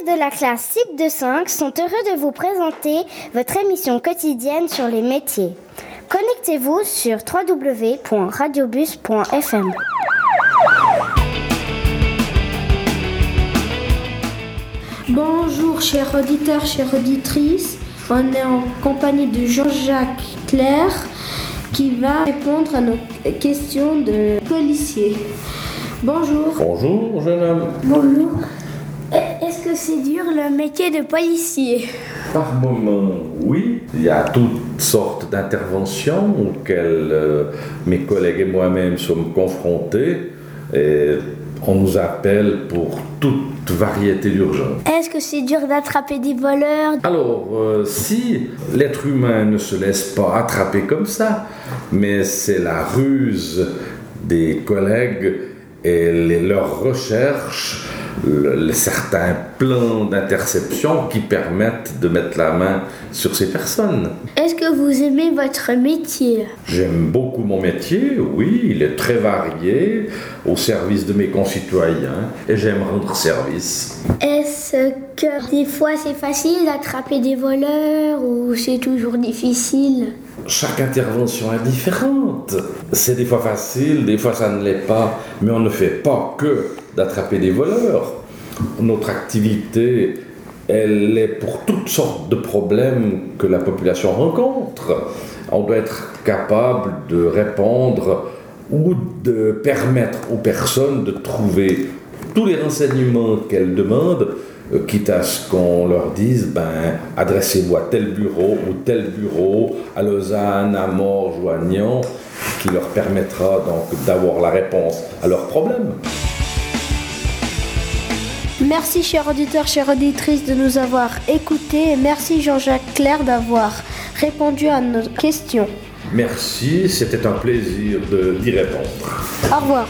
élèves de la classe CIP de 5 sont heureux de vous présenter votre émission quotidienne sur les métiers. Connectez-vous sur www.radiobus.fm. Bonjour chers auditeurs, chères auditrices. On est en compagnie de Jean-Jacques Claire qui va répondre à nos questions de policiers. Bonjour. Bonjour, jeune homme. Bonjour. Est-ce que c'est dur le métier de policier Par moment, oui. Il y a toutes sortes d'interventions auxquelles euh, mes collègues et moi-même sommes confrontés. Et on nous appelle pour toute variété d'urgences. Est-ce que c'est dur d'attraper des voleurs? Alors, euh, si l'être humain ne se laisse pas attraper comme ça, mais c'est la ruse des collègues et les- leurs recherches, le- certains plans d'interception qui permettent de mettre la main sur ces personnes. Est-ce que vous aimez votre métier? J'aime beaucoup mon métier, oui, il est très varié, au service de mes concitoyens, et j'aime rendre service. Est-ce que des fois c'est facile d'attraper des voleurs ou c'est toujours difficile? Chaque intervention est différente. C'est des fois facile, des fois ça ne l'est pas, mais on ne fait pas que d'attraper des voleurs. Notre activité, elle est pour toutes sortes de problèmes que la population rencontre. On doit être capable de répondre ou de permettre aux personnes de trouver tous les renseignements qu'elles demandent, euh, quitte à ce qu'on leur dise, ben, adressez-vous à tel bureau ou tel bureau, à Lausanne, à Morges ou à Nyon, qui leur permettra donc d'avoir la réponse à leurs problèmes. Merci chers auditeurs, chères auditrices de nous avoir écoutés et merci Jean-Jacques Claire d'avoir répondu à nos questions. Merci, c'était un plaisir de- d'y répondre. Au revoir.